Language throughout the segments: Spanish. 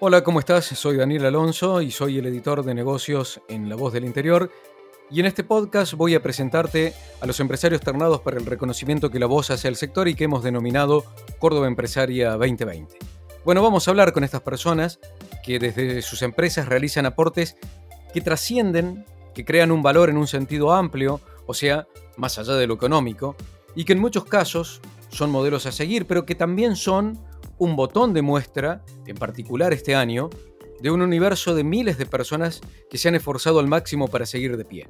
Hola, ¿cómo estás? Soy Daniel Alonso y soy el editor de negocios en La Voz del Interior. Y en este podcast voy a presentarte a los empresarios ternados para el reconocimiento que la voz hace al sector y que hemos denominado Córdoba Empresaria 2020. Bueno, vamos a hablar con estas personas que desde sus empresas realizan aportes que trascienden, que crean un valor en un sentido amplio, o sea, más allá de lo económico, y que en muchos casos son modelos a seguir, pero que también son un botón de muestra, en particular este año, de un universo de miles de personas que se han esforzado al máximo para seguir de pie.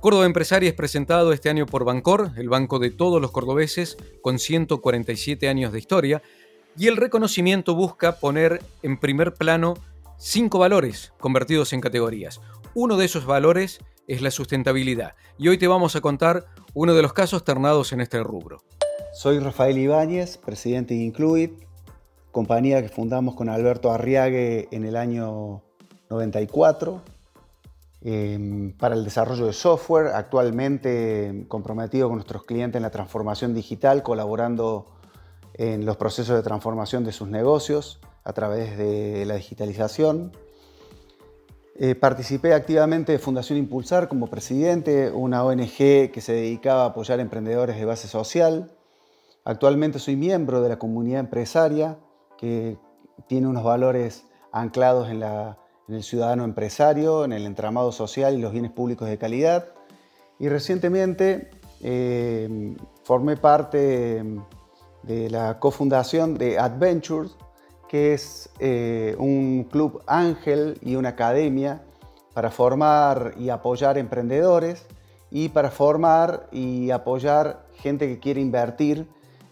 Córdoba Empresaria es presentado este año por Bancor, el banco de todos los cordobeses, con 147 años de historia, y el reconocimiento busca poner en primer plano cinco valores convertidos en categorías. Uno de esos valores es la sustentabilidad, y hoy te vamos a contar uno de los casos ternados en este rubro. Soy Rafael Ibáñez, presidente de Incluit, compañía que fundamos con Alberto Arriague en el año 94 em, para el desarrollo de software, actualmente comprometido con nuestros clientes en la transformación digital, colaborando en los procesos de transformación de sus negocios a través de la digitalización. Eh, participé activamente de Fundación Impulsar como presidente, una ONG que se dedicaba a apoyar emprendedores de base social. Actualmente soy miembro de la comunidad empresaria que tiene unos valores anclados en, el ciudadano empresario, en el entramado social y los bienes públicos de calidad. Y recientemente eh, formé parte de la cofundación de Adventures, que es eh, un club ángel y una academia para formar y apoyar emprendedores y para formar y apoyar gente que quiere invertir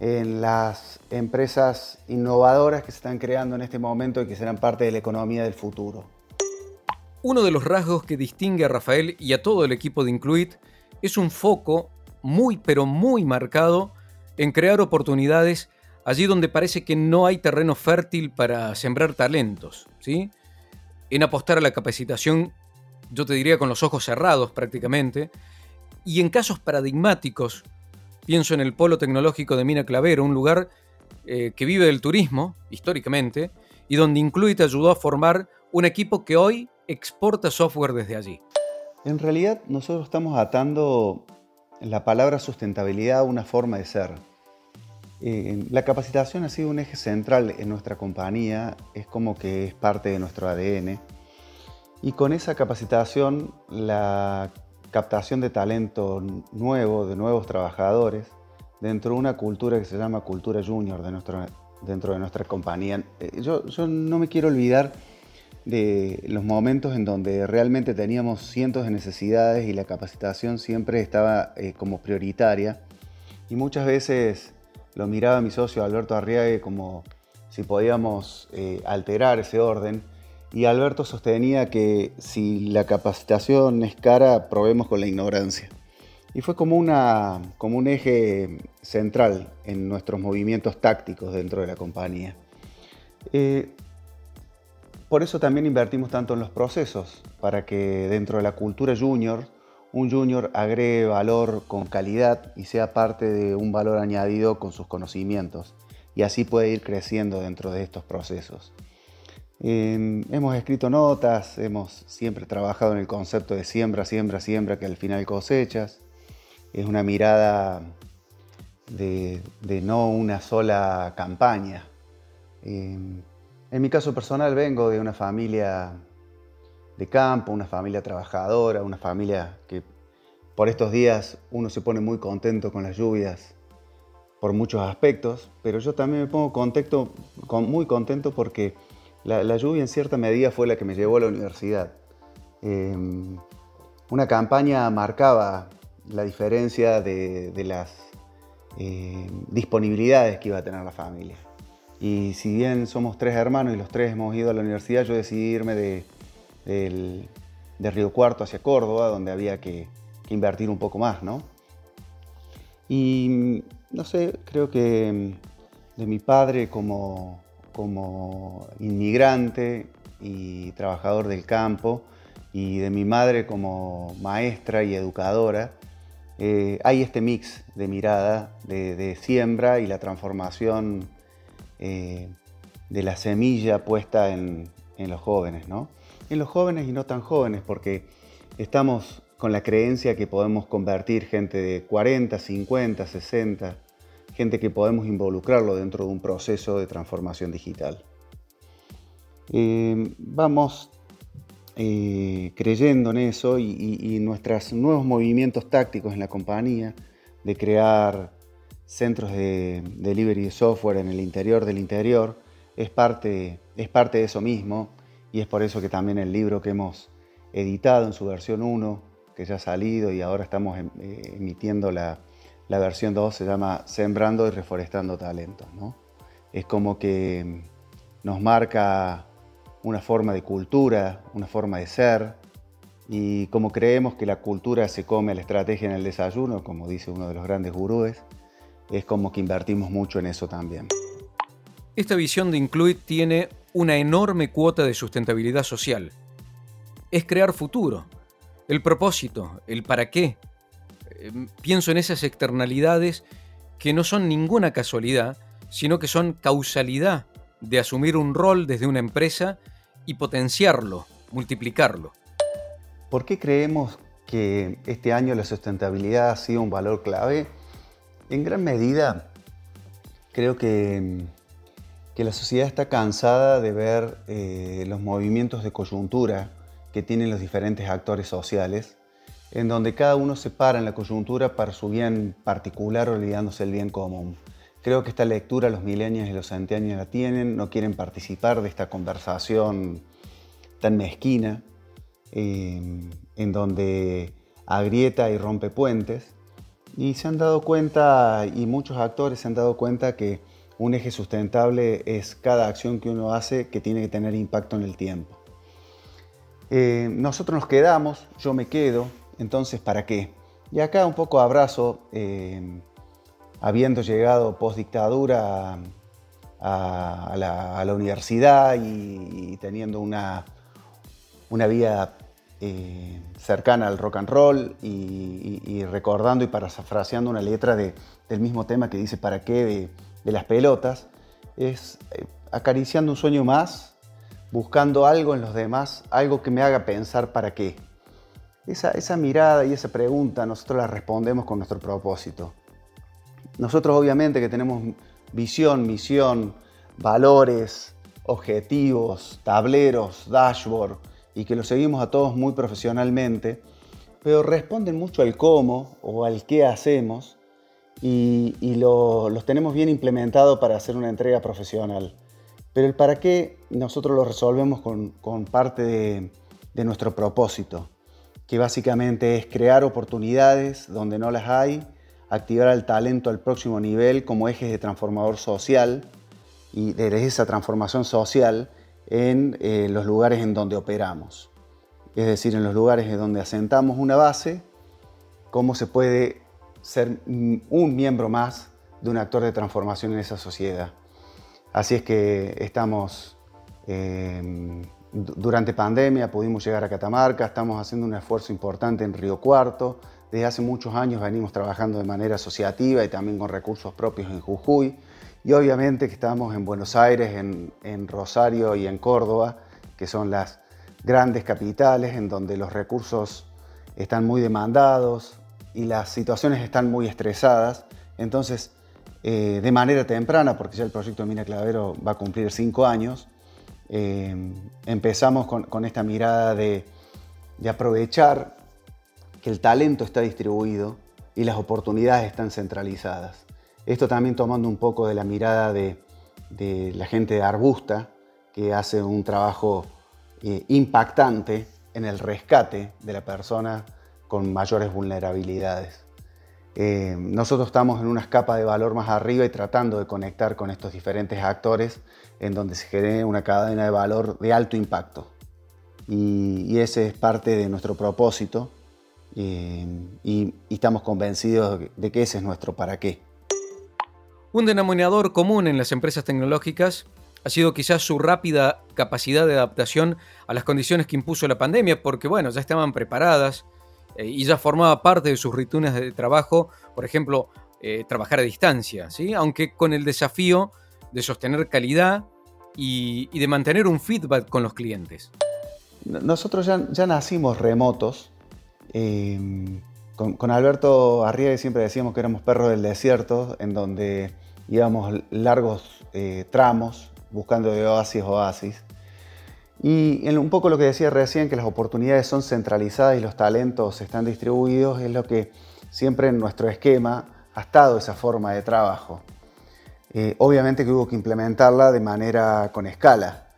en las empresas innovadoras que se están creando en este momento y que serán parte de la economía del futuro. Uno de los rasgos que distingue a Rafael y a todo el equipo de Incluit es un foco muy pero muy marcado en crear oportunidades allí donde parece que no hay terreno fértil para sembrar talentos, ¿sí? En apostar a la capacitación, yo te diría con los ojos cerrados prácticamente, y en casos paradigmáticos Pienso en el Polo Tecnológico de Mina Clavero, un lugar eh, que vive del turismo, históricamente, y donde Incluit ayudó a formar un equipo que hoy exporta software desde allí. En realidad nosotros estamos atando la palabra sustentabilidad a una forma de ser. Eh, la capacitación ha sido un eje central en nuestra compañía, es como que es parte de nuestro ADN. Y con esa capacitación la captación de talento nuevo, de nuevos trabajadores, dentro de una cultura que se llama cultura junior de nuestro, dentro de nuestra compañía. Eh, yo, no me quiero olvidar de los momentos en donde realmente teníamos cientos de necesidades y la capacitación siempre estaba eh, como prioritaria. Y muchas veces lo miraba mi socio Alberto Arriague como si podíamos eh, alterar ese orden y Alberto sostenía que si la capacitación es cara, probemos con la ignorancia. Y fue como, un eje central en nuestros movimientos tácticos dentro de la compañía. Eh, por eso también invertimos tanto en los procesos, para que dentro de la cultura junior, un junior agregue valor con calidad y sea parte de un valor añadido con sus conocimientos, y así puede ir creciendo dentro de estos procesos hemos escrito notas, hemos siempre trabajado en el concepto de siembra, siembra, siembra, que al final cosechas. Es una mirada de, no una sola campaña. en mi caso personal vengo de una familia de campo, una familia trabajadora, una familia que por estos días uno se pone muy contento con las lluvias por muchos aspectos, pero yo también me pongo contento, muy contento porque la, lluvia en cierta medida fue la que me llevó a la universidad. Em, una campaña marcaba la diferencia de, las eh, disponibilidades que iba a tener la familia. Y si bien somos tres hermanos y los tres hemos ido a la universidad, yo decidí irme de, Río Cuarto hacia Córdoba, donde había que, invertir un poco más, ¿no? Y no sé, creo que de mi padre como, como inmigrante y trabajador del campo, y de mi madre como maestra y educadora, eh, hay este mix de mirada, de, siembra y la transformación eh, de la semilla puesta en, los jóvenes, ¿no? En los jóvenes y no tan jóvenes, porque estamos con la creencia que podemos convertir gente de 40, 50, 60, gente que podemos involucrarlo dentro de un proceso de transformación digital. Eh, vamos eh, creyendo en eso y, nuestros nuevos movimientos tácticos en la compañía de crear centros de delivery de software en el interior del interior es parte, es parte de eso mismo y es por eso que también el libro que hemos editado en su versión 1, que ya ha salido y ahora estamos em, eh, emitiendo la, versión 2, se llama Sembrando y Reforestando Talentos. Es como que nos marca una forma de cultura, una forma de ser. Y como creemos que la cultura se come la estrategia en el desayuno, como dice uno de los grandes gurúes, es como que invertimos mucho en eso también. Esta visión de Incluit tiene una enorme cuota de sustentabilidad social. Es crear futuro, el propósito, el para qué. Em, pienso en esas externalidades que no son ninguna casualidad, sino que son causalidad de asumir un rol desde una empresa y potenciarlo, multiplicarlo. ¿Por qué creemos que este año la sustentabilidad ha sido un valor clave? En gran medida, creo que, que la sociedad está cansada de ver eh, los movimientos de coyuntura que tienen los diferentes actores sociales, en donde cada uno se para en la coyuntura para su bien particular olvidándose el bien común. Creo que esta lectura los milenios y los centenios la tienen, no quieren participar de esta conversación tan mezquina, eh, en donde agrieta y rompe puentes. Y se han dado cuenta, y muchos actores se han dado cuenta que un eje sustentable es cada acción que uno hace que tiene que tener impacto en el tiempo. Eh, nosotros nos quedamos, yo me quedo, entonces ¿para qué? Y acá un poco abrazo eh, habiendo llegado post dictadura a, la, universidad y, teniendo una, una vida eh, cercana al rock and roll y, recordando y parafraseando una letra del mismo tema que dice ¿para qué? de, las pelotas, es eh, acariciando un sueño más, buscando algo en los demás, algo que me haga pensar para qué. Esa, mirada y esa pregunta nosotros la respondemos con nuestro propósito. Nosotros obviamente que tenemos visión, misión, valores, objetivos, tableros, dashboard y que los seguimos a todos muy profesionalmente, pero responden mucho al cómo o al qué hacemos y, los tenemos bien implementados para hacer una entrega profesional. Pero el para qué nosotros lo resolvemos con, parte de, de nuestro propósito, que básicamente es crear oportunidades donde no las hay activar al talento al próximo nivel como ejes de transformador social y de esa transformación social en eh, los lugares en donde operamos. Es decir, en los lugares en donde asentamos una base, cómo se puede ser un miembro más de un actor de transformación en esa sociedad. Así es que estamos, em, durante pandemia pudimos llegar a Catamarca, estamos haciendo un esfuerzo importante en Río Cuarto, desde hace muchos años venimos trabajando de manera asociativa y también con recursos propios en Jujuy. Y obviamente que estamos en Buenos Aires, en, Rosario y en Córdoba, que son las grandes capitales en donde los recursos están muy demandados y las situaciones están muy estresadas. Entonces, eh, de manera temprana, porque ya el proyecto de Mina Clavero va a cumplir cinco años, eh, empezamos con, esta mirada de, aprovechar el talento está distribuido y las oportunidades están centralizadas. Esto también tomando un poco de la mirada de, la gente de Arbusta, que hace un trabajo eh, impactante en el rescate de la persona con mayores vulnerabilidades. Eh, nosotros estamos en una escapa de valor más arriba y tratando de conectar con estos diferentes actores en donde se genere una cadena de valor de alto impacto. Y, ese es parte de nuestro propósito eh, y, y estamos convencidos de que ese es nuestro para qué. Un denominador común en las empresas tecnológicas ha sido quizás su rápida capacidad de adaptación a las condiciones que impuso la pandemia, porque bueno, ya estaban preparadas, eh, y ya formaba parte de sus rutinas de trabajo, por ejemplo, eh, trabajar a distancia, ¿sí? aunque con el desafío de sostener calidad y, de mantener un feedback con los clientes. Nosotros ya, nacimos remotos. Em, con, Alberto Arriaga siempre decíamos que éramos perros del desierto, en donde íbamos largos eh, tramos buscando de oasis oasis. Y en un poco lo que decía recién, que las oportunidades son centralizadas y los talentos están distribuidos, es lo que siempre en nuestro esquema ha estado esa forma de trabajo. Eh, obviamente que hubo que implementarla de manera con escala.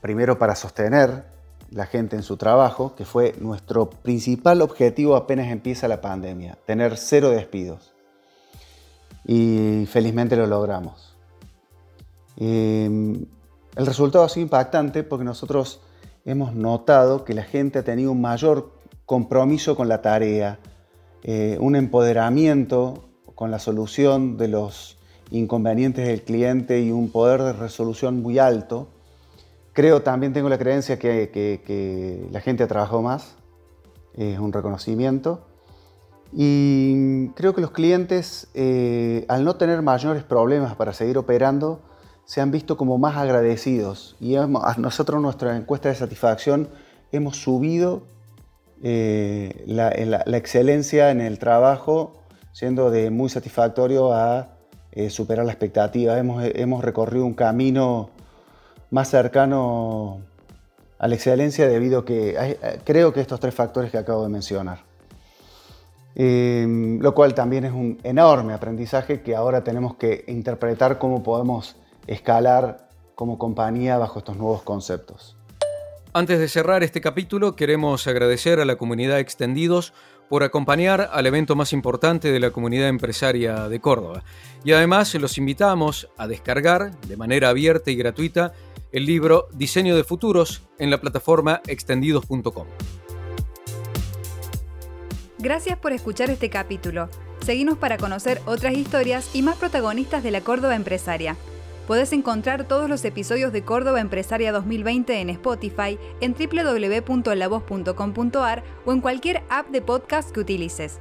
Primero para sostener la gente en su trabajo, que fue nuestro principal objetivo apenas empieza la pandemia, tener cero despidos. Y felizmente lo logramos. Eh, el resultado ha sido impactante porque nosotros hemos notado que la gente ha tenido un mayor compromiso con la tarea, eh, un empoderamiento con la solución de los inconvenientes del cliente y un poder de resolución muy alto. Creo también, tengo la creencia que, la gente ha trabajado más, es un reconocimiento. Y creo que los clientes, eh, al no tener mayores problemas para seguir operando, se han visto como más agradecidos y a nosotros nuestra encuesta de satisfacción hemos subido eh, la, excelencia en el trabajo, siendo de muy satisfactorio a eh, superar la expectativa. Hemos, hemos, recorrido un camino más cercano a la excelencia debido a que eh, creo que estos tres factores que acabo de mencionar. lo cual también es un enorme aprendizaje que ahora tenemos que interpretar cómo podemos escalar como compañía bajo estos nuevos conceptos. Antes de cerrar este capítulo, queremos agradecer a la comunidad Extendidos por acompañar al evento más importante de la comunidad empresaria de Córdoba. Y además los invitamos a descargar de manera abierta y gratuita el libro Diseño de Futuros en la plataforma extendidos.com. Gracias por escuchar este capítulo. Seguimos para conocer otras historias y más protagonistas de la Córdoba empresaria. Podés encontrar todos los episodios de Córdoba Empresaria 2020 en Spotify, en www.lavoz.com.ar o en cualquier app de podcast que utilices.